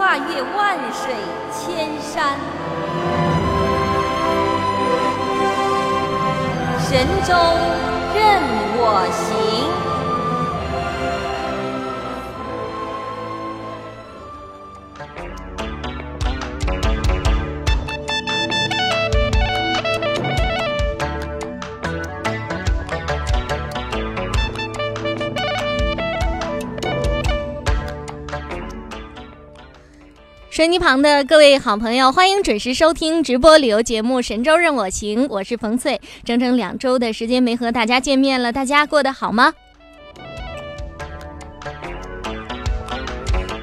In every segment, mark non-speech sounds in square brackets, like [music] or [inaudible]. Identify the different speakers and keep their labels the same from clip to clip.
Speaker 1: 跨越万水千山，神州任我行。机旁的各位好朋友，欢迎准时收听直播旅游节目《神州任我行》，我是冯翠。整整两周的时间没和大家见面了，大家过得好吗？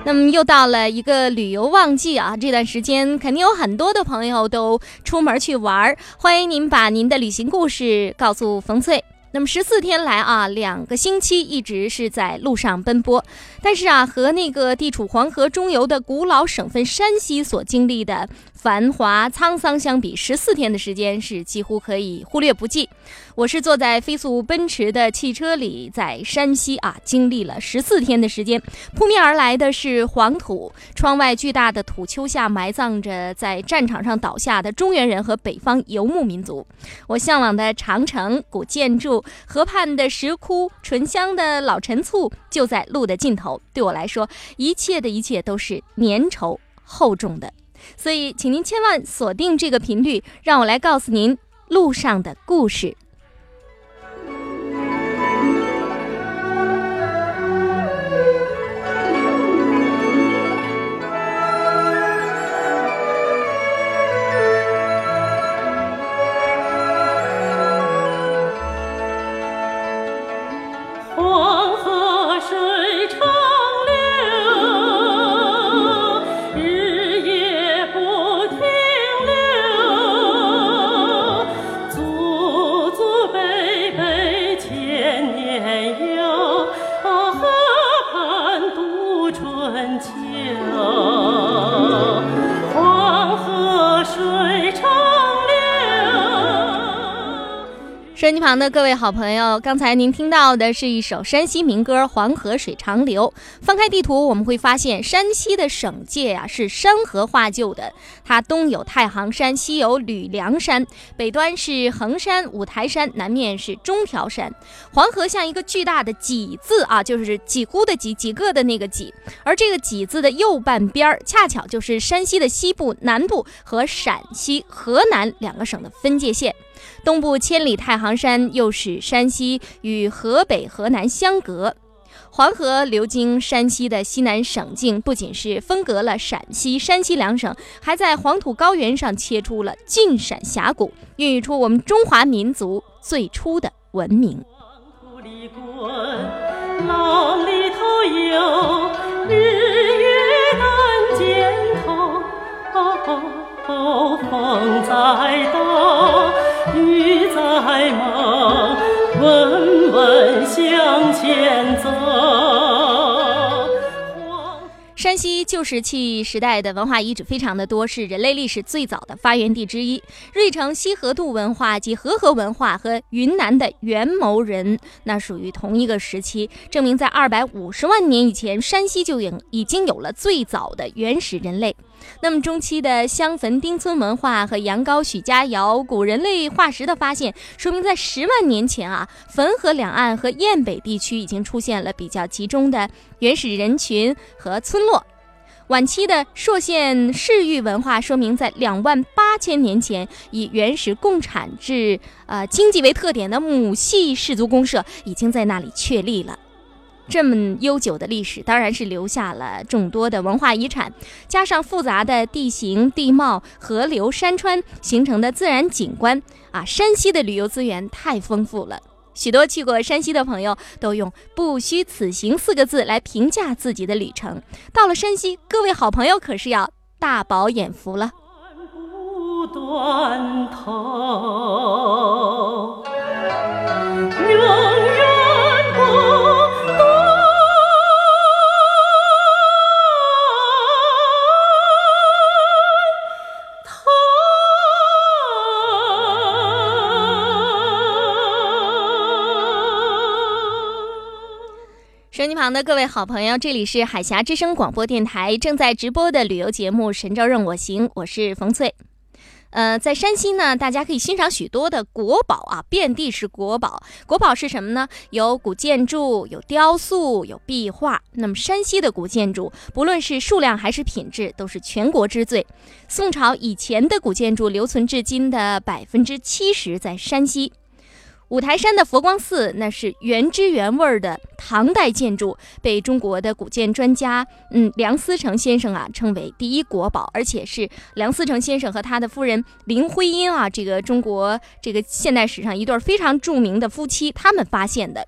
Speaker 1: 那么又到了一个旅游旺季啊，这段时间肯定有很多的朋友都出门去玩儿，欢迎您把您的旅行故事告诉冯翠。那么十四天来啊，两个星期一直是在路上奔波，但是啊，和那个地处黄河中游的古老省份山西所经历的。繁华沧桑相比，十四天的时间是几乎可以忽略不计。我是坐在飞速奔驰的汽车里，在山西啊，经历了十四天的时间。扑面而来的是黄土，窗外巨大的土丘下埋葬着在战场上倒下的中原人和北方游牧民族。我向往的长城、古建筑、河畔的石窟、醇香的老陈醋，就在路的尽头。对我来说，一切的一切都是粘稠厚重的。所以，请您千万锁定这个频率，让我来告诉您路上的故事。旁的各位好朋友，刚才您听到的是一首山西民歌《黄河水长流》。翻开地图，我们会发现山西的省界啊是山河画就的。它东有太行山，西有吕梁山，北端是衡山、五台山，南面是中条山。黄河像一个巨大的“几”字啊，就是几乎的几几个的那个“几”。而这个“几”字的右半边儿，恰巧就是山西的西部、南部和陕西、河南两个省的分界线。东部千里太行山又使山西与河北、河南相隔。黄河流经山西的西南省境，不仅是分隔了陕西、山西两省，还在黄土高原上切出了晋陕峡谷，孕育出我们中华民族最初的文明。浪里头有日月丹尖头，风在动。雨在梦，稳稳向前走。山西旧石器时代的文化遗址非常的多，是人类历史最早的发源地之一。芮城西河渡文化及河河文化和云南的元谋人，那属于同一个时期，证明在二百五十万年以前，山西就已已经有了最早的原始人类。那么中期的香坟丁村文化和羊羔许家窑古人类化石的发现，说明在十万年前啊，汾河两岸和雁北地区已经出现了比较集中的原始人群和村落。晚期的朔县市域文化说明，在两万八千年前，以原始共产制呃经济为特点的母系氏族公社已经在那里确立了。这么悠久的历史，当然是留下了众多的文化遗产，加上复杂的地形地貌、河流山川形成的自然景观啊，山西的旅游资源太丰富了。许多去过山西的朋友都用“不虚此行”四个字来评价自己的旅程。到了山西，各位好朋友可是要大饱眼福了。旁的各位好朋友，这里是海峡之声广播电台正在直播的旅游节目《神州任我行》，我是冯翠。呃，在山西呢，大家可以欣赏许多的国宝啊，遍地是国宝。国宝是什么呢？有古建筑，有雕塑，有壁画。那么山西的古建筑，不论是数量还是品质，都是全国之最。宋朝以前的古建筑留存至今的百分之七十在山西。五台山的佛光寺，那是原汁原味的唐代建筑，被中国的古建专家，嗯，梁思成先生啊称为第一国宝，而且是梁思成先生和他的夫人林徽因啊，这个中国这个现代史上一对非常著名的夫妻，他们发现的。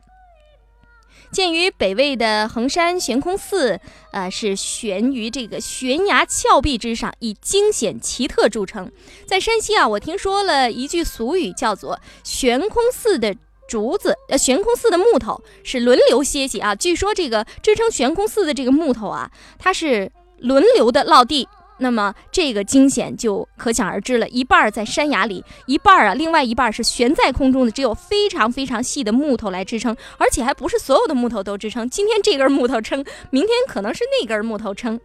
Speaker 1: 建于北魏的衡山悬空寺，呃，是悬于这个悬崖峭壁之上，以惊险奇特著称。在山西啊，我听说了一句俗语，叫做“悬空寺的竹子，呃，悬空寺的木头是轮流歇息啊”。据说这个支撑悬空寺的这个木头啊，它是轮流的落地。那么这个惊险就可想而知了，一半在山崖里，一半啊，另外一半是悬在空中的，只有非常非常细的木头来支撑，而且还不是所有的木头都支撑。今天这根木头撑，明天可能是那根木头撑。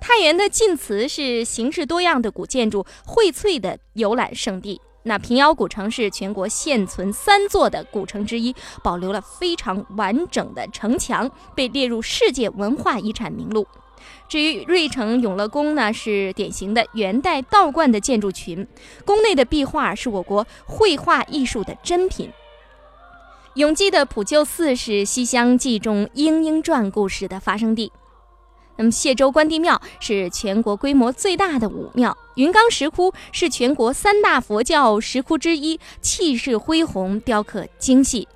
Speaker 1: 太原的晋祠是形式多样的古建筑荟萃的游览胜地。那平遥古城是全国现存三座的古城之一，保留了非常完整的城墙，被列入世界文化遗产名录。至于芮城永乐宫呢，是典型的元代道观的建筑群，宫内的壁画是我国绘画艺术的珍品。永济的普救寺是《西厢记》中莺莺传故事的发生地。那么谢州关帝庙是全国规模最大的武庙，云冈石窟是全国三大佛教石窟之一，气势恢宏，雕刻精细。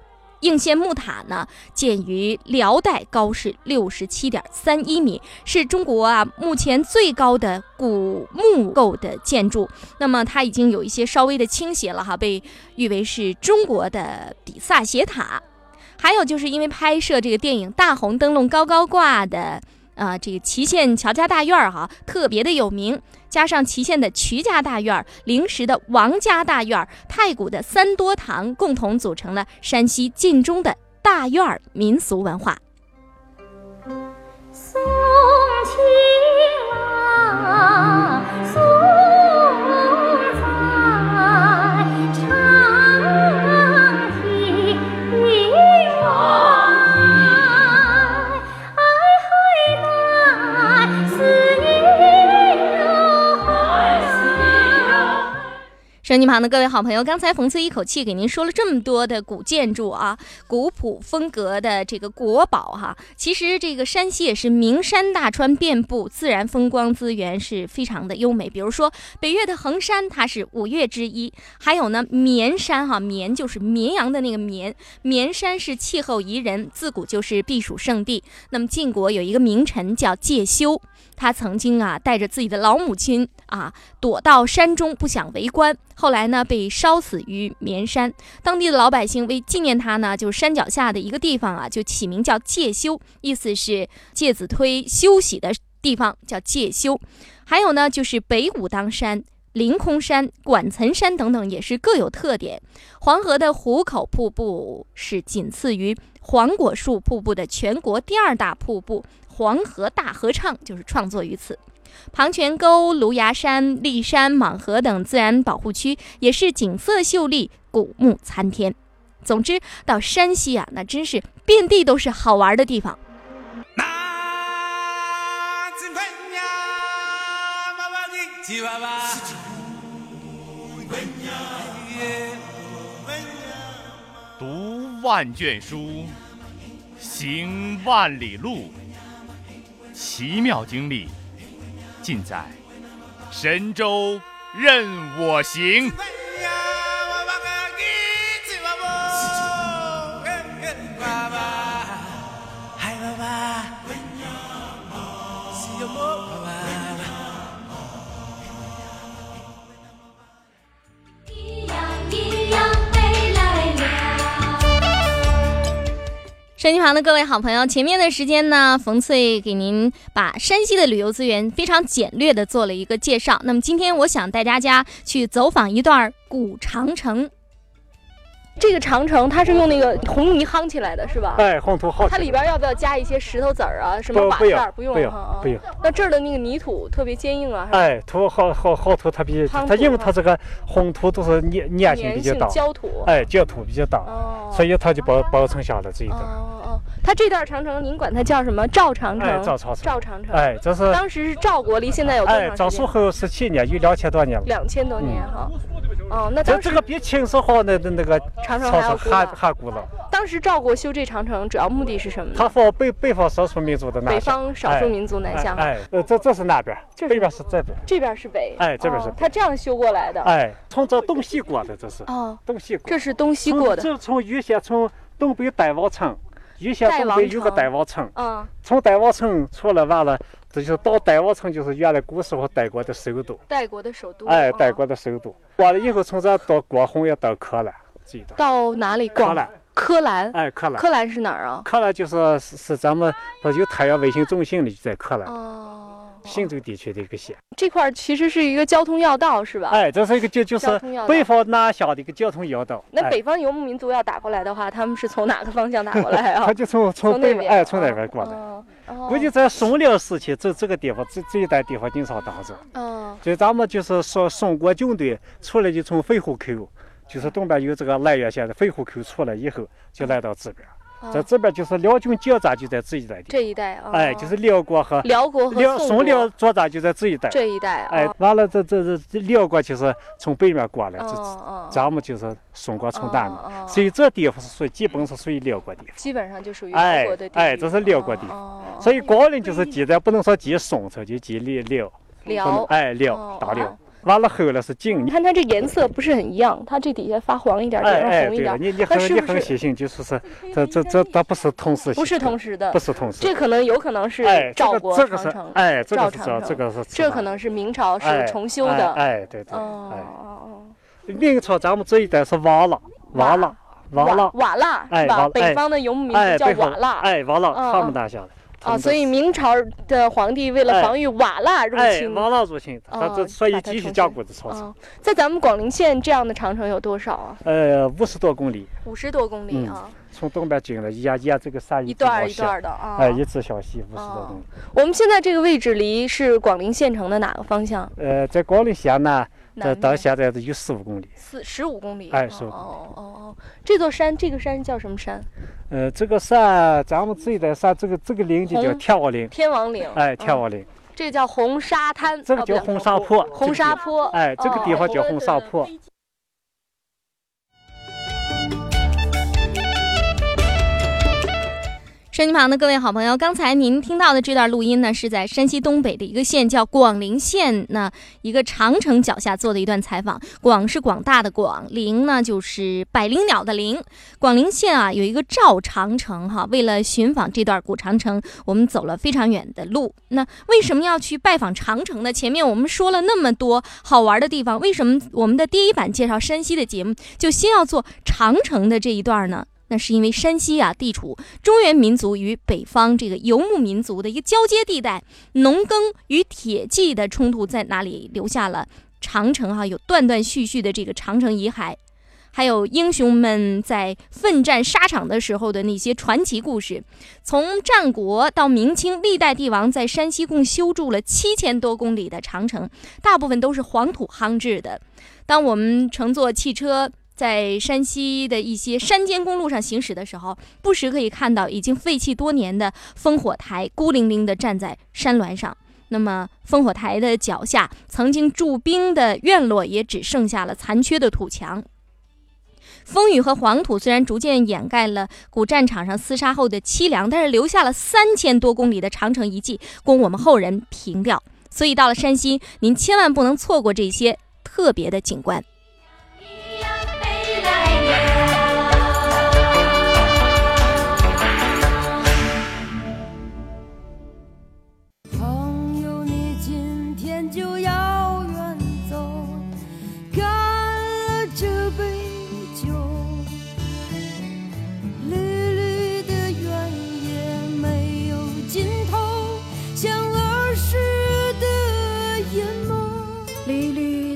Speaker 1: 应县木塔呢，建于辽代，高是六十七点三一米，是中国啊目前最高的古木构的建筑。那么它已经有一些稍微的倾斜了哈，被誉为是中国的比萨斜塔。还有就是因为拍摄这个电影《大红灯笼高高挂》的。啊，这个祁县乔家大院儿哈，特别的有名。加上祁县的瞿家大院、灵石的王家大院、太谷的三多堂，共同组成了山西晋中的大院民俗文化。送情郎。手机旁的各位好朋友，刚才冯翠一口气给您说了这么多的古建筑啊，古朴风格的这个国宝哈。其实这个山西也是名山大川遍布，自然风光资源是非常的优美。比如说北岳的衡山，它是五岳之一；还有呢绵山哈，绵就是绵阳的那个绵，绵山是气候宜人，自古就是避暑胜地。那么晋国有一个名臣叫介休。他曾经啊，带着自己的老母亲啊，躲到山中，不想为官。后来呢，被烧死于绵山。当地的老百姓为纪念他呢，就山脚下的一个地方啊，就起名叫介休，意思是介子推休息的地方，叫介休。还有呢，就是北武当山、凌空山、管岑山等等，也是各有特点。黄河的壶口瀑布是仅次于黄果树瀑布的全国第二大瀑布。黄河大合唱就是创作于此，庞泉沟、芦芽山、骊山、蟒河等自然保护区也是景色秀丽、古木参天。总之，到山西啊，那真是遍地都是好玩的地方。
Speaker 2: 读万卷书，行万里路，奇妙经历尽在神州任我行。
Speaker 1: 手机旁的各位好朋友，前面的时间呢，冯翠给您把山西的旅游资源非常简略的做了一个介绍。那么今天我想带大家去走访一段古长城。这个长城它是用那个红泥夯起来的，是吧？
Speaker 3: 哎，红土好吃。
Speaker 1: 它里边要不要加一些石头子儿啊，什么瓦片儿？不用
Speaker 3: 不要
Speaker 1: 哈啊
Speaker 3: 不用。
Speaker 1: 那这儿的那个泥土特别坚硬啊，
Speaker 3: 哎，土好好好土，它比它因为它这个红土都是粘粘性比较大，
Speaker 1: 焦土。
Speaker 3: 哎，焦土比较大，
Speaker 1: 哦，
Speaker 3: 所以它就保保存下来这一段。
Speaker 1: 哦哦，它这段长城您管它叫什么？赵长城。
Speaker 3: 哎，赵长城。
Speaker 1: 赵长城。
Speaker 3: 哎，这是
Speaker 1: 当时是赵国，离现在有多
Speaker 3: 哎，赵
Speaker 1: 长时间？
Speaker 3: 肃后十七年，有两千多年了。
Speaker 1: 两千多年哈。哦，那
Speaker 3: 这
Speaker 1: 当时
Speaker 3: 这个比秦始皇的那个
Speaker 1: 长城
Speaker 3: 朝
Speaker 1: 还
Speaker 3: 还
Speaker 1: 老
Speaker 3: 还古老。
Speaker 1: 当时赵国修这长城主要目的是什么呢？
Speaker 3: 它放北北方少数民族的南
Speaker 1: 北。方少数民族南下，
Speaker 3: 哎，呃，这这是南边，北边是这边。
Speaker 1: 这边是北。
Speaker 3: 哎这边是北
Speaker 1: 哦它这样修过来的。
Speaker 3: 哎，从这东西过的，这是
Speaker 1: 哦，
Speaker 3: 东西过。
Speaker 1: 这是东西过的。
Speaker 3: 这从原先从东北代王城，原先
Speaker 1: 代王
Speaker 3: 东北有个
Speaker 1: 城
Speaker 3: 代王城，
Speaker 1: 嗯，
Speaker 3: 从代王城出来完了，这就是到代王城，就是原来古时候代国的首都。
Speaker 1: 代国的首都。
Speaker 3: 哎，
Speaker 1: 哦
Speaker 3: 代国的首都。完了以后，从这到国红也到柯兰记得。
Speaker 1: 到哪里？广
Speaker 3: 柯兰，
Speaker 1: 柯兰。
Speaker 3: 哎，柯兰，
Speaker 1: 柯兰是哪儿啊？
Speaker 3: 柯兰就是是是咱们不有太阳卫星中心的，就在柯兰，
Speaker 1: 哦，
Speaker 3: 忻州地区的一个县。
Speaker 1: 这块儿其实是一个交通要道，是吧？
Speaker 3: 哎，这是一个就就是北方南下的一个交通要道。哎
Speaker 1: 那北方游牧民族要打过来的话，他们是从哪个方向打过来啊 [laughs]
Speaker 3: 他？就从从
Speaker 1: 从那边，
Speaker 3: 北哎从那边过来。估计在宋辽时期，这这个地方这这一带地方经常打仗。
Speaker 1: 哦
Speaker 3: 就咱们就是说，宋国军队出来就从飞虎口，就是东边有这个涞源县的飞虎口出来以后，就来到这边。在
Speaker 1: 哦
Speaker 3: 这边就是辽军交战就在这一带地
Speaker 1: 这一带啊，
Speaker 3: 哎，就是辽国和
Speaker 1: 辽国和
Speaker 3: 辽宋辽作战就在这一带。
Speaker 1: 这一带啊。
Speaker 3: 哎，完了这这这这辽国就是从北面过来，
Speaker 1: 哦
Speaker 3: 这
Speaker 1: 哦，
Speaker 3: 咱们就是宋国从南面，所以这地方是属于基本是属于辽国地方。
Speaker 1: 基本上就属于
Speaker 3: 哎
Speaker 1: 辽国的地域
Speaker 3: 哎这是辽国地
Speaker 1: 方。哦
Speaker 3: 所以光陵就是记载，不能说记宋朝，就记辽。辽，不能
Speaker 1: 辽。
Speaker 3: 哎
Speaker 1: 哦
Speaker 3: 辽大辽
Speaker 1: 哦。
Speaker 3: 完了后了是晋
Speaker 1: 你，看它这颜色不是很一样，它这底下发黄一点，顶上
Speaker 3: 哎哎，
Speaker 1: 红一点，
Speaker 3: 对了，你你很你很细心，就是说这这这它不是同时，
Speaker 1: 不是同时的
Speaker 3: 不？是同时，
Speaker 1: 这可能有可能是赵国
Speaker 3: 这个是
Speaker 1: 长城，
Speaker 3: 哎，这个是这
Speaker 1: 赵长城
Speaker 3: 这个是
Speaker 1: 这可能是明朝是
Speaker 3: 哎
Speaker 1: 重修的。
Speaker 3: 哎，哎对对，
Speaker 1: 哦
Speaker 3: 哦，
Speaker 1: 哦
Speaker 3: 明朝咱们这一代是瓦剌，瓦剌，
Speaker 1: 哦，瓦
Speaker 3: 瓦剌，
Speaker 1: 瓦剌？
Speaker 3: 哎瓦
Speaker 1: 北方的游牧民
Speaker 3: 哎，
Speaker 1: 族叫瓦剌。
Speaker 3: 哎，瓦剌，他们那下的。他
Speaker 1: 啊，所以明朝的皇帝为了
Speaker 3: 哎
Speaker 1: 防御瓦剌入
Speaker 3: 哎，
Speaker 1: 侵，
Speaker 3: 瓦剌入侵，他
Speaker 1: 哦
Speaker 3: 这所以继续加
Speaker 1: 新
Speaker 3: 固的操作。
Speaker 1: 啊，在咱们广陵县这样的长城有多少啊？
Speaker 3: 呃，五十多公里，
Speaker 1: 五十多公里
Speaker 3: 嗯
Speaker 1: 啊，
Speaker 3: 从东边进来，沿沿这个山
Speaker 1: 一段儿一段儿的啊。
Speaker 3: 哎，一直向西五十多
Speaker 1: 哦
Speaker 3: 公里。
Speaker 1: 我们现在这个位置离是广陵县城的哪个方向？
Speaker 3: 呃，在广陵县呢，这到现在都有十五公里。
Speaker 1: 四十五公里。哦
Speaker 3: 哎是五公里
Speaker 1: 哦哦哦，这座山，这个山叫什么山？
Speaker 3: 呃，这个山，咱们这一带山，这个这个岭就叫天王岭。
Speaker 1: 天王岭。
Speaker 3: 哎，天
Speaker 1: 嗯
Speaker 3: 王岭，
Speaker 1: 这个叫红沙滩。
Speaker 3: 这个叫红沙坡。
Speaker 1: 红沙坡。
Speaker 3: 哎，这个地方叫
Speaker 1: 哦
Speaker 3: 红沙坡。
Speaker 1: 收音旁的各位好朋友，刚才您听到的这段录音呢，是在山西东北的一个县叫广陵县那一个长城脚下做的一段采访。广是广大的广，陵呢就是百灵鸟的灵。广陵县啊有一个赵长城哈，为了寻访这段古长城，我们走了非常远的路。那为什么要去拜访长城呢？前面我们说了那么多好玩的地方，为什么我们的第一版介绍山西的节目就先要做长城的这一段呢？那是因为山西啊地处中原民族与北方这个游牧民族的一个交接地带，农耕与铁骑的冲突在那里留下了长城哈、有断断续续的这个长城遗骸，还有英雄们在奋战沙场的时候的那些传奇故事。从战国到明清，历代帝王在山西共修筑了七千多公里的长城，大部分都是黄土夯制的。当我们乘坐汽车。在山西的一些山间公路上行驶的时候，不时可以看到已经废弃多年的烽火台孤零零地站在山峦上。那么烽火台的脚下，曾经驻兵的院落也只剩下了残缺的土墙。风雨和黄土虽然逐渐掩盖了古战场上厮杀后的凄凉，但是留下了三千多公里的长城遗迹，供我们后人凭吊。所以到了山西，您千万不能错过这些特别的景观。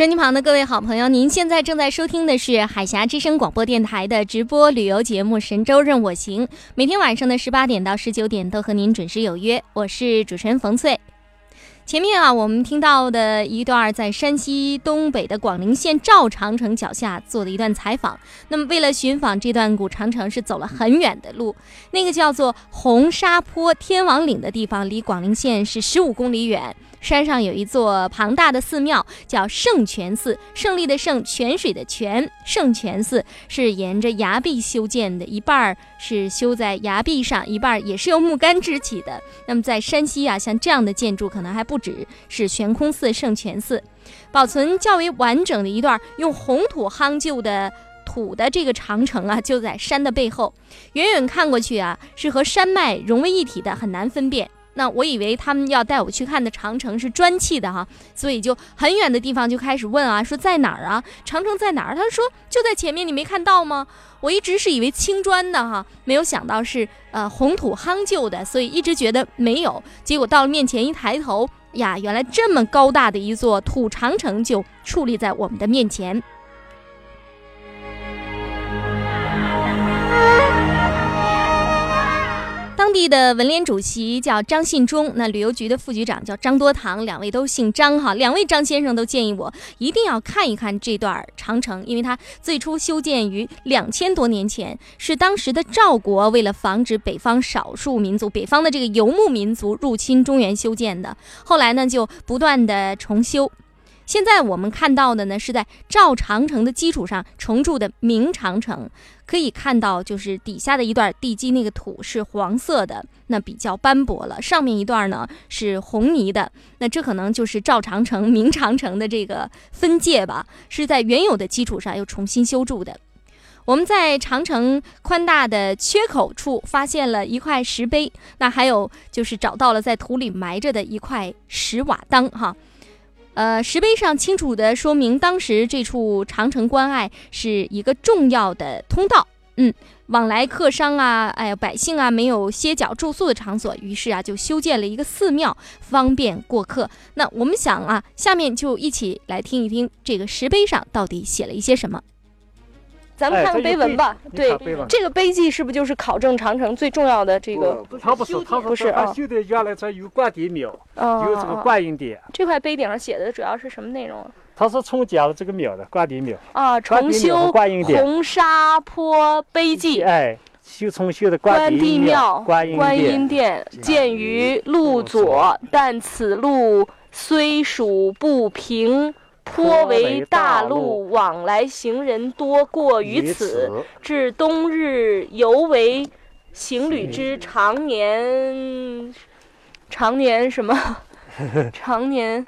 Speaker 1: 收音机旁的各位好朋友，您现在正在收听的是海峡之声广播电台的直播旅游节目《神州任我行》，每天晚上的十八点到十九点都和您准时有约，我是主持人冯翠。前面啊，我们听到的一段在山西东北的广陵县赵长城脚下做的一段采访。那么，为了寻访这段古长城，是走了很远的路。那个叫做红沙坡天王岭的地方，离广陵县是十五公里远。山上有一座庞大的寺庙，叫圣泉寺。胜利的胜，泉水的泉。圣泉寺是沿着崖壁修建的，一半儿是修在崖壁上，一半儿也是由木杆支起的。那么在山西啊，像这样的建筑可能还不止是悬空寺、圣泉寺，保存较为完整的一段用红土夯就的。土的这个长城啊，就在山的背后，远远看过去啊，是和山脉融为一体的，很难分辨。那我以为他们要带我去看的长城是砖砌的哈，所以就很远的地方就开始问啊，说在哪儿啊？长城在哪儿？他说就在前面，你没看到吗？我一直是以为青砖的哈，没有想到是呃红土夯就的，所以一直觉得没有。结果到了面前一抬头呀，原来这么高大的一座土长城就矗立在我们的面前。当地的文联主席叫张信忠，那旅游局的副局长叫张多堂，两位都姓张哈。两位张先生都建议我一定要看一看这段长城，因为它最初修建于两千多年前，是当时的赵国为了防止北方少数民族、北方的这个游牧民族入侵中原修建的。后来呢，就不断的重修。现在我们看到的呢，是在赵长城的基础上重筑的明长城。可以看到，就是底下的一段地基，那个土是黄色的，那比较斑驳了；上面一段呢是红泥的，那这可能就是赵长城、明长城的这个分界吧，是在原有的基础上又重新修筑的。我们在长城宽大的缺口处发现了一块石碑，那还有就是找到了在土里埋着的一块石瓦当，哈。呃，石碑上清楚的说明，当时这处长城关隘是一个重要的通道，嗯，往来客商啊，哎呀，百姓啊，没有歇脚住宿的场所，于是啊，就修建了一个寺庙，方便过客。那我们想啊，下面就一起来听一听这个石碑上到底写了一些什么。
Speaker 4: 咱们看看碑文吧。
Speaker 3: 你
Speaker 4: 对这个碑记是不是就是考证长城最重要的这个？
Speaker 3: 他不是，他
Speaker 4: 不是啊
Speaker 3: 修的原来这有关帝庙，
Speaker 4: 嗯，
Speaker 3: 有这个观音殿，
Speaker 4: 这块碑顶上写的主要是什么内容啊？
Speaker 3: 他是重建了这个庙的关帝庙，
Speaker 4: 啊，重修
Speaker 3: 观音殿
Speaker 4: 红沙坡碑记。
Speaker 3: 哎，修重修的
Speaker 4: 关
Speaker 3: 帝
Speaker 4: 帝庙、
Speaker 3: 观音，殿
Speaker 4: 建于路左，但此路虽属不平，颇为大路，往来行人多过于此。至冬日，尤为行旅之常年，常年什么？[laughs] 常年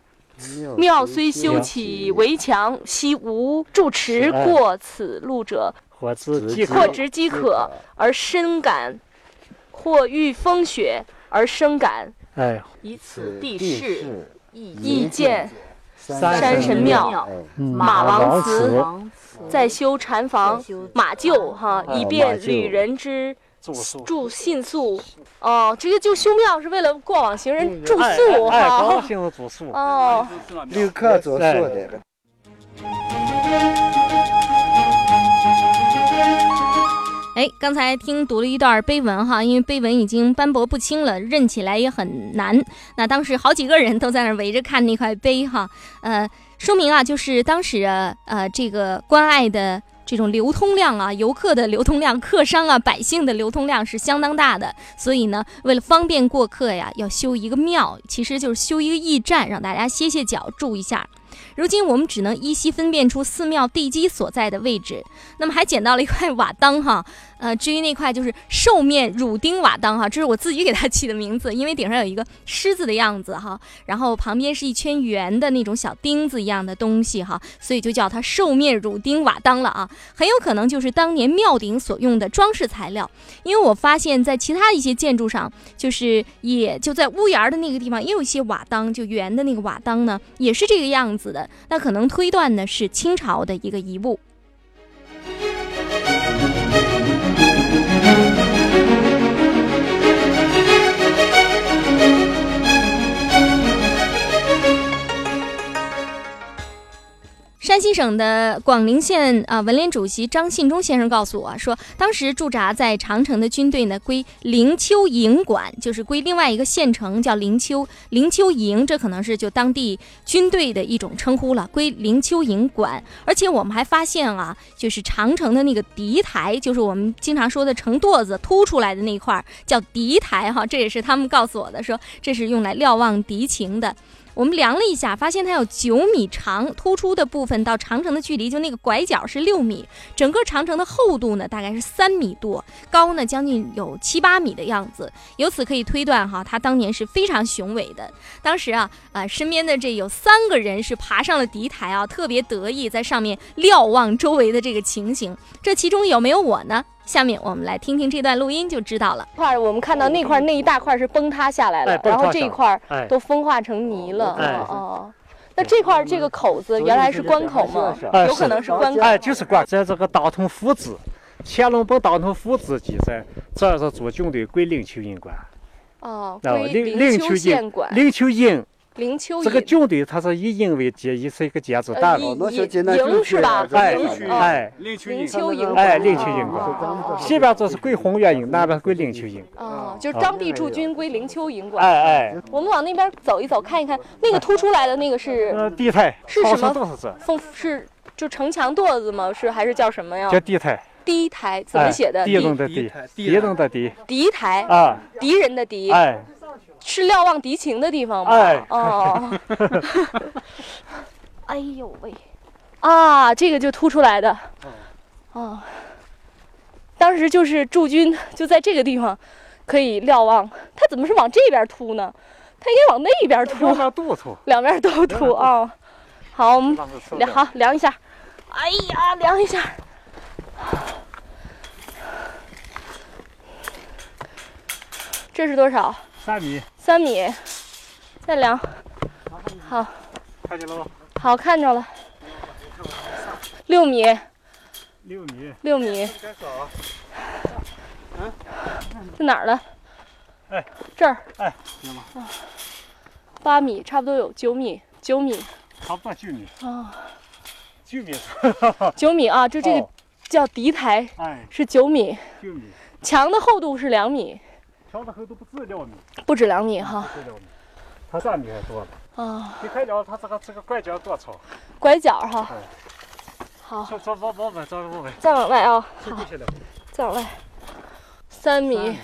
Speaker 4: 庙虽修起围墙，悉无住持过此路者，
Speaker 3: 或知饥
Speaker 4: 或
Speaker 3: 渴，
Speaker 4: 值饥渴而深感，或遇风雪而生感。
Speaker 3: 哎，
Speaker 4: 以此地势，意见山
Speaker 3: 山
Speaker 4: 神庙，
Speaker 3: 嗯
Speaker 4: 马王
Speaker 3: 王
Speaker 4: 祠再修禅房、马厩哈，以便旅人之
Speaker 3: 住
Speaker 4: 信宿。哦，这个就修庙是为了过往行人住
Speaker 3: 哎
Speaker 4: 宿哈。
Speaker 3: 兴住宿。
Speaker 4: 哦，[laughs]
Speaker 5: 旅客住宿的。
Speaker 1: 哎，刚才听读了一段碑文哈，因为碑文已经斑驳不清了，认起来也很难。那当时好几个人都在那围着看那块碑哈，呃，说明啊，就是当时呃这个关爱的。这种流通量啊，游客的流通量、客商啊、百姓的流通量是相当大的，所以呢，为了方便过客呀，要修一个庙，其实就是修一个驿站，让大家歇歇脚、住一下。如今我们只能依稀分辨出寺庙地基所在的位置，那么还捡到了一块瓦当哈，呃，至于那块就是兽面乳钉瓦当哈，这是我自己给它 [laughs] 起的名字，因为顶上有一个狮子的样子哈，然后旁边是一圈圆的那种小钉子一样的东西哈，所以就叫它兽面乳钉瓦当了啊，很有可能就是当年庙顶所用的装饰材料，因为我发现在其他一些建筑上，就是也就在屋檐的那个地方也有一些瓦当，就圆的那个瓦当呢，也是这个样子的，那可能推断呢是清朝的一个遗物。山西省的广陵县啊文联主席张信忠先生告诉我说，当时驻扎在长城的军队呢归灵丘营管，就是归另外一个县城叫灵丘灵丘营，这可能是就当地军队的一种称呼了，归灵丘营管。而且我们还发现啊，就是长城的那个敌台，就是我们经常说的城垛子凸出来的那块儿叫敌台哈，这也是他们告诉我的，说这是用来瞭望敌情的。我们量了一下，发现它有九米长，突出的部分到长城的距离，就那个拐角是六米，整个长城的厚度呢大概是三米多，高呢将近有七八米的样子。由此可以推断哈，它当年是非常雄伟的。当时啊，呃，身边的这有三个人是爬上了敌台啊，特别得意，在上面瞭望周围的这个情形。这其中有没有我呢？下面我们来听听这段录音就知道了。
Speaker 4: 块儿我们看到那块儿那一大块儿是崩塌下来了
Speaker 3: 哎，
Speaker 4: 然后这一块儿
Speaker 3: 哎
Speaker 4: 都风化成泥了。
Speaker 3: 哎
Speaker 4: 哦哦，那这块儿这个口子原来是关口吗？
Speaker 3: 哎
Speaker 4: 有可能是关口。
Speaker 3: 哎，就是关，在这个大同府志，乾隆本大同府志记载，这是驻军队归灵丘营管，
Speaker 4: 哦？归
Speaker 3: 灵
Speaker 4: 灵丘县管，
Speaker 3: 灵丘营
Speaker 4: 灵丘
Speaker 3: 这个
Speaker 4: 营
Speaker 3: 军队，它是以营为建，以是一个建筑
Speaker 4: 呃
Speaker 3: 单位。
Speaker 4: 营
Speaker 5: 那是
Speaker 4: 吧？
Speaker 3: 哎哎
Speaker 4: 灵丘营
Speaker 3: 哎，
Speaker 4: 管
Speaker 3: 灵丘营西边这是归红原营，南边是归灵丘营。
Speaker 4: 哦，就是当地驻军归灵丘营管。
Speaker 3: 哎哎，
Speaker 4: 我们往那边走一走，看一看，那个凸出来的那个是
Speaker 3: 呃，地台，
Speaker 4: 是什么
Speaker 3: 是这，
Speaker 4: 风是就城墙垛子吗？是还是叫什么呀？
Speaker 3: 叫地台。
Speaker 4: 敌台怎么
Speaker 3: 哎
Speaker 4: 写的？
Speaker 3: 敌人的敌，敌人的敌
Speaker 4: 敌台，
Speaker 3: 啊，
Speaker 4: 敌人的敌，
Speaker 3: 哎
Speaker 4: 是瞭望敌情的地方吗？
Speaker 3: 哎，
Speaker 4: 哦，[laughs] 哎呦喂，啊，这个就凸出来的，哦，当时就是驻军就在这个地方可以瞭望，他怎么是往这边凸呢？他应该往那边凸
Speaker 3: 两，边都凸，
Speaker 4: 两边都凸啊、好，我们量好量一下，哎呀，量一下。这是多少？
Speaker 3: 三米，
Speaker 4: 三米，再量。好，
Speaker 3: 看见了吗？
Speaker 4: 好看着了。六米，
Speaker 3: 六米，
Speaker 4: 六米，
Speaker 3: 该少。
Speaker 4: 在哪儿了？
Speaker 3: 哎，
Speaker 4: 这儿。
Speaker 3: 哎，行吗？
Speaker 4: 八米，差不多有九米，九米
Speaker 3: 差不多九米，
Speaker 4: 啊，[laughs]
Speaker 3: 九米。[laughs]
Speaker 4: 九米啊，就这个
Speaker 3: 哦
Speaker 4: 叫敌台
Speaker 3: 哎，
Speaker 4: 是九米，
Speaker 3: 九米，
Speaker 4: 墙的厚度是两米，
Speaker 3: 调的厚度不止两米，
Speaker 4: 不止两米哈。
Speaker 3: 不止两米，它三米还多了。
Speaker 4: 啊，
Speaker 3: 你看了它这个这个拐角多长？
Speaker 4: 拐角哈。
Speaker 3: 哎。
Speaker 4: 好，
Speaker 3: 走走往往外，再往外，
Speaker 4: 再往外啊，
Speaker 3: 这就行了。
Speaker 4: 再往外，三米。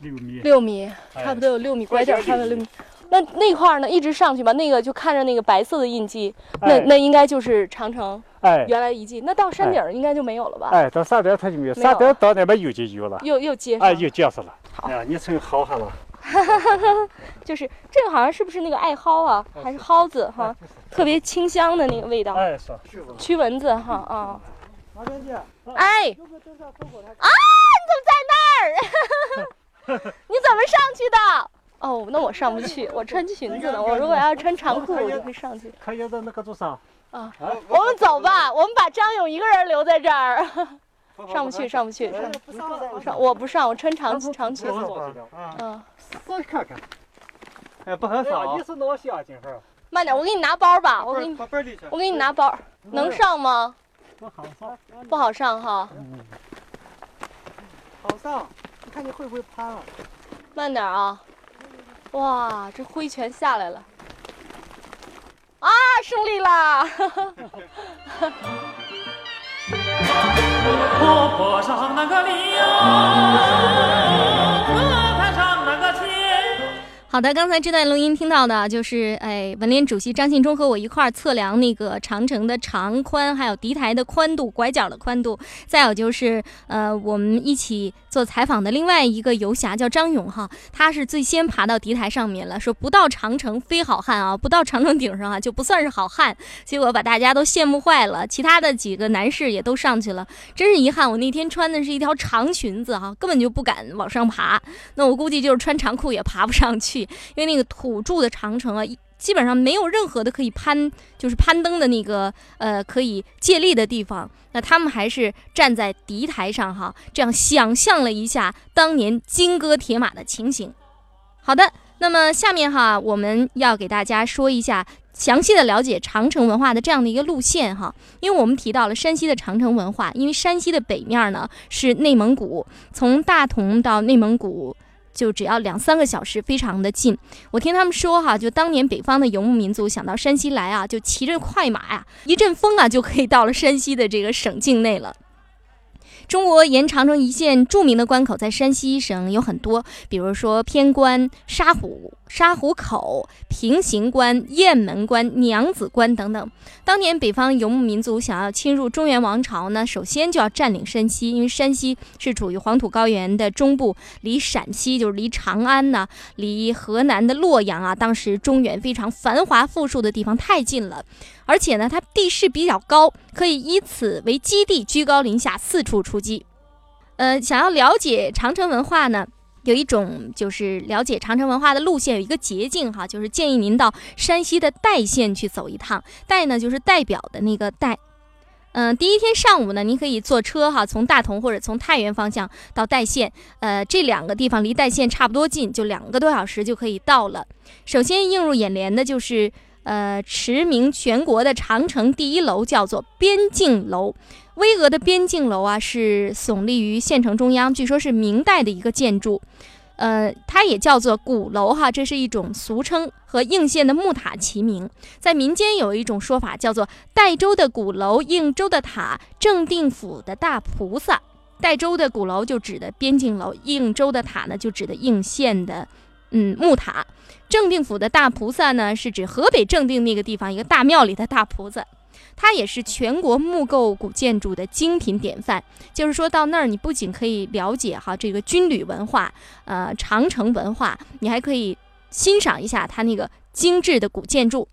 Speaker 3: 六米，
Speaker 4: 六米，
Speaker 3: 哎。
Speaker 4: 差不多有六米，拐角差不多六米。那那块儿呢，一直上去吧，那个就看着那个白色的印记，那
Speaker 3: 哎。
Speaker 4: 那应该就是长城
Speaker 3: 哎
Speaker 4: 原来遗迹。那到山顶儿应该就没有了吧？
Speaker 3: 哎，到山顶它就没有，山顶到那边有就有了，
Speaker 4: 又又接上
Speaker 3: 哎，
Speaker 4: 了，
Speaker 3: 又结实了。
Speaker 4: 好
Speaker 3: 哎呀，你成好汉了。[laughs]
Speaker 4: 就是这个好像是不是那个艾蒿啊，还是蒿子哈，特别清香的那个味道，
Speaker 3: 哎，是。
Speaker 4: 驱蚊子哈啊。哎，啊，你怎么在那儿？[laughs] 你怎么上去的？哦，那我上不去，我穿裙子呢。我如果要是穿长裤，我就可以上去。
Speaker 3: 可以在那个做啥？
Speaker 4: 啊，我们走吧，我们把张勇一个人留在这儿。上不去，上不去，上不上，我不上，我穿长长裙子。嗯，
Speaker 3: 再看看。
Speaker 5: 哎，不很
Speaker 3: 少。你是？
Speaker 4: 慢点，我给你拿包吧，我给你。我给你拿包，能上吗？
Speaker 3: 不好上。
Speaker 4: 不好上哈，
Speaker 5: 好上，你看你会不会攀啊？
Speaker 4: 慢点啊！哇，这灰全下来了。啊，胜利啦！[laughs]
Speaker 6: 坡坡上那个岭，河滩上那个天。
Speaker 1: 好的，刚才这段录音听到的就是，哎，文联主席张信忠和我一块儿测量那个长城的长宽，还有敌台的宽度、拐角的宽度。再有就是，呃，我们一起做采访的另外一个游侠叫张勇哈，他是最先爬到敌台上面了，说不到长城非好汉啊，不到长城顶上啊就不算是好汉。结果把大家都羡慕坏了，其他的几个男士也都上去了，真是遗憾，我那天穿的是一条长裙子哈，根本就不敢往上爬。那我估计就是穿长裤也爬不上去。因为那个土著的长城啊，基本上没有任何的可以攀，就是攀登的那个呃可以借力的地方。那他们还是站在敌台上哈，这样想象了一下当年金戈铁马的情形。好的，那么下面哈，我们要给大家说一下。详细的了解长城文化的这样的一个路线哈，因为我们提到了山西的长城文化，因为山西的北面呢是内蒙古，从大同到内蒙古。就只要两三个小时，非常的近。我听他们说哈，就当年北方的游牧民族想到山西来啊，就骑着快马呀，一阵风啊，就可以到了山西的这个省境内了。中国沿长城一线著名的关口在山西省有很多，比如说偏关、沙湖、沙湖口、平型关、雁门关、娘子关等等。当年北方游牧民族想要侵入中原王朝呢，首先就要占领山西，因为山西是处于黄土高原的中部，离陕西就是离长安呢，离河南的洛阳啊，当时中原非常繁华富庶的地方太近了。而且呢，它地势比较高，可以以此为基地，居高临下，四处出击。呃，想要了解长城文化呢，有一种就是了解长城文化的路线，有一个捷径哈，就是建议您到山西的代县去走一趟。代呢，就是代表的那个代。嗯，第一天上午呢，您可以坐车哈，从大同或者从太原方向到代县，呃，这两个地方离代县差不多近，就两个多小时就可以到了。首先映入眼帘的就是。呃，驰名全国的长城第一楼叫做边境楼，巍峨的边境楼啊，是耸立于县城中央，据说是明代的一个建筑。呃，它也叫做鼓楼哈，这是一种俗称，和应县的木塔齐名。在民间有一种说法叫做代州的鼓楼，应州的塔，正定府的大菩萨。代州的鼓楼就指的边境楼，应州的塔呢就指的应县的嗯木塔。正定府的大菩萨呢，是指河北正定那个地方一个大庙里的大菩萨，它也是全国木构古建筑的精品典范。就是说到那儿，你不仅可以了解哈这个军旅文化，呃长城文化，你还可以欣赏一下它那个精致的古建筑。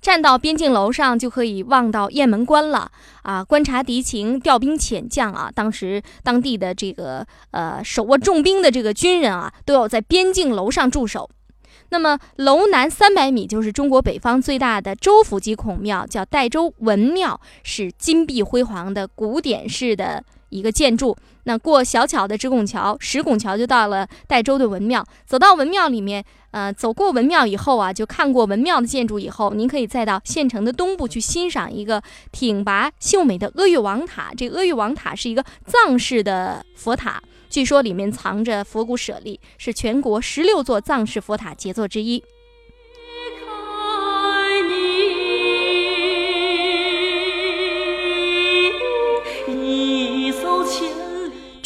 Speaker 1: 站到边境楼上就可以望到雁门关了啊！观察敌情、调兵遣将啊，当时当地的这个呃手握重兵的这个军人啊，都要在边境楼上驻守。那么楼南三百米就是中国北方最大的州府级孔庙，叫代州文庙，是金碧辉煌的古典式的一个建筑。那过小巧的直拱桥、石拱桥就到了代州的文庙。走到文庙里面，呃，走过文庙以后啊，就看过文庙的建筑以后，您可以再到县城的东部去欣赏一个挺拔秀美的阿育王塔。这阿育王塔是一个藏式的佛塔。据说里面藏着佛骨舍利，是全国十六座藏式佛塔杰作之一。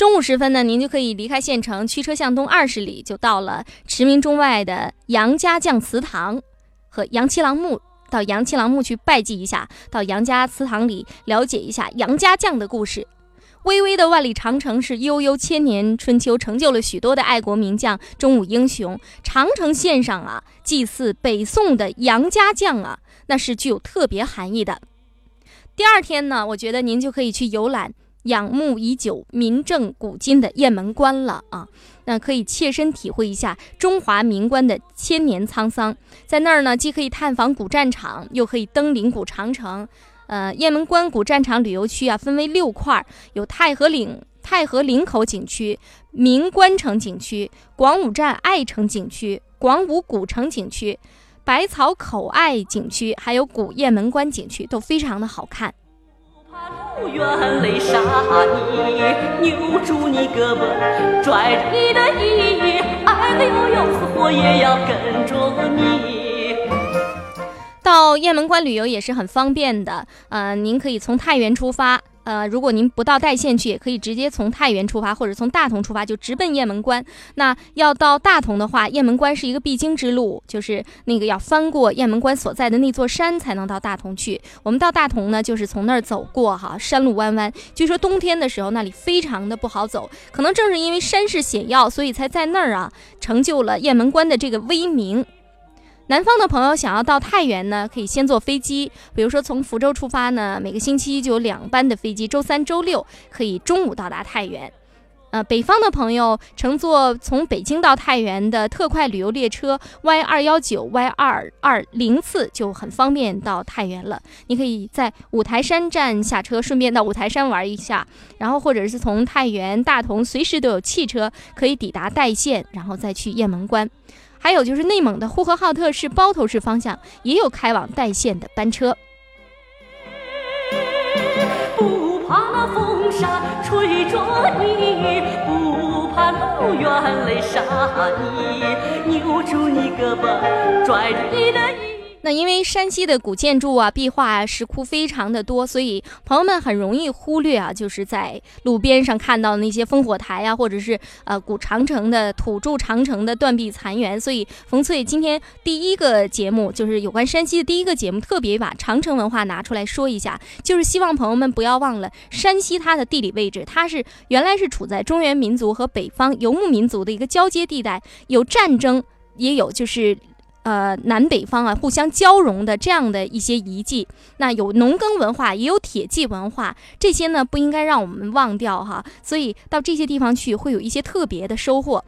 Speaker 1: 中午时分呢，您就可以离开县城，驱车向东二十里，就到了驰名中外的杨家将祠堂和杨七郎墓。到杨七郎墓去拜祭一下，到杨家祠堂里了解一下杨家将的故事。巍巍的万里长城是悠悠千年春秋，成就了许多的爱国名将、忠武英雄。长城线上啊，祭祀北宋的杨家将啊，那是具有特别含义的。第二天呢，我觉得您就可以去游览仰慕已久、名震古今的雁门关了啊。那可以切身体会一下中华民关的千年沧桑。在那儿呢，既可以探访古战场，又可以登临古长城。呃，雁门关古战场旅游区啊，分为六块，有太和岭、太和岭口景区、明关城景区、广武站爱城景区、广武古城景区、百草口爱景区，还有古雁门关景区，都非常的好看。
Speaker 7: 不愿泪杀你，扭住你胳膊，拽着你的衣，爱的要要死活也要跟着你。
Speaker 1: 到雁门关旅游也是很方便的，呃，您可以从太原出发，呃，如果您不到代县去，也可以直接从太原出发，或者从大同出发，就直奔雁门关。那要到大同的话，雁门关是一个必经之路，就是那个要翻过雁门关所在的那座山才能到大同去。我们到大同呢，就是从那儿走过哈，山路弯弯，据说冬天的时候那里非常的不好走，可能正是因为山势险要，所以才在那儿啊成就了雁门关的这个威名。南方的朋友想要到太原呢，可以先坐飞机，比如说从福州出发呢，每个星期就有两班的飞机，周三、周六可以中午到达太原。呃，北方的朋友乘坐从北京到太原的特快旅游列车 Y 二幺九、Y 二二零次就很方便到太原了。你可以在五台山站下车，顺便到五台山玩一下，然后或者是从太原、大同随时都有汽车可以抵达代县，然后再去雁门关。还有就是内蒙的呼和浩特市包头市方向也有开往代县的班车。
Speaker 7: 不怕那风沙吹着你，不怕路远泪杀你，扭住你胳膊，拽着你的衣。
Speaker 1: 那因为山西的古建筑啊、壁画啊、石窟非常的多，所以朋友们很容易忽略啊，就是在路边上看到那些烽火台啊，或者是呃古长城的土筑长城的断壁残垣。所以冯翠今天第一个节目就是有关山西的第一个节目，特别把长城文化拿出来说一下，就是希望朋友们不要忘了山西它的地理位置，它是原来是处在中原民族和北方游牧民族的一个交接地带，有战争，也有就是。呃，南北方啊，互相交融的这样的一些遗迹，那有农耕文化，也有铁器文化，这些呢不应该让我们忘掉哈。所以到这些地方去，会有一些特别的收获。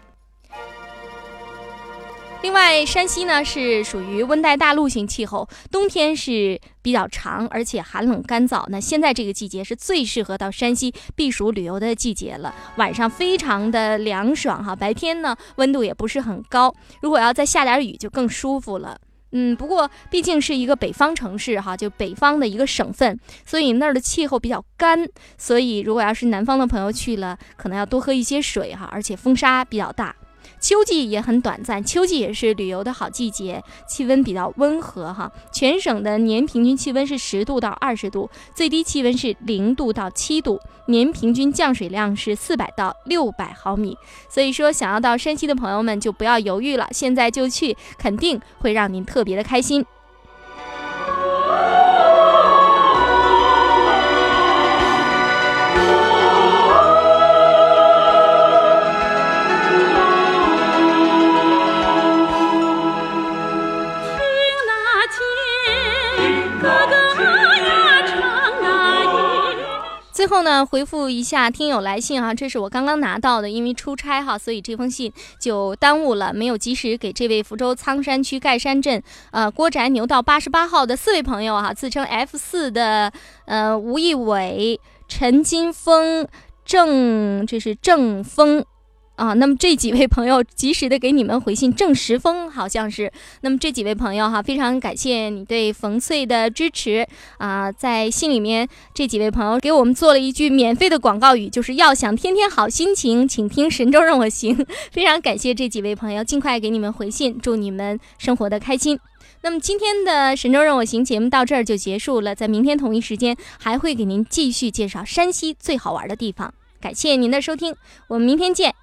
Speaker 1: 另外，山西呢是属于温带大陆性气候，冬天是比较长，而且寒冷干燥。那现在这个季节是最适合到山西避暑旅游的季节了，晚上非常的凉爽哈，白天呢温度也不是很高。如果要再下点雨，就更舒服了。嗯，不过毕竟是一个北方城市哈，就北方的一个省份，所以那儿的气候比较干，所以如果要是南方的朋友去了，可能要多喝一些水哈，而且风沙比较大。秋季也很短暂，秋季也是旅游的好季节，气温比较温和哈。全省的年平均气温是十度到二十度，最低气温是零度到七度，年平均降水量是四百到六百毫米。所以说，想要到山西的朋友们就不要犹豫了，现在就去，肯定会让您特别的开心。那，回复一下听友来信哈，这是我刚刚拿到的，因为出差哈，所以这封信就耽误了，没有及时给这位福州仓山区盖山镇呃郭宅牛道八十八号的四位朋友哈，自称 F 四的呃吴义伟、陈金峰、郑这是郑峰。啊，那么这几位朋友及时的给你们回信，郑时峰好像是。那么这几位朋友哈，非常感谢你对冯翠的支持啊！在信里面，这几位朋友给我们做了一句免费的广告语，就是要想天天好心情，请听《神州任我行》。[laughs] 非常感谢这几位朋友，尽快给你们回信，祝你们生活的开心。那么今天的《神州任我行》节目到这儿就结束了，在明天同一时间还会给您继续介绍山西最好玩的地方。
Speaker 8: 感谢您的收听，我们明天见。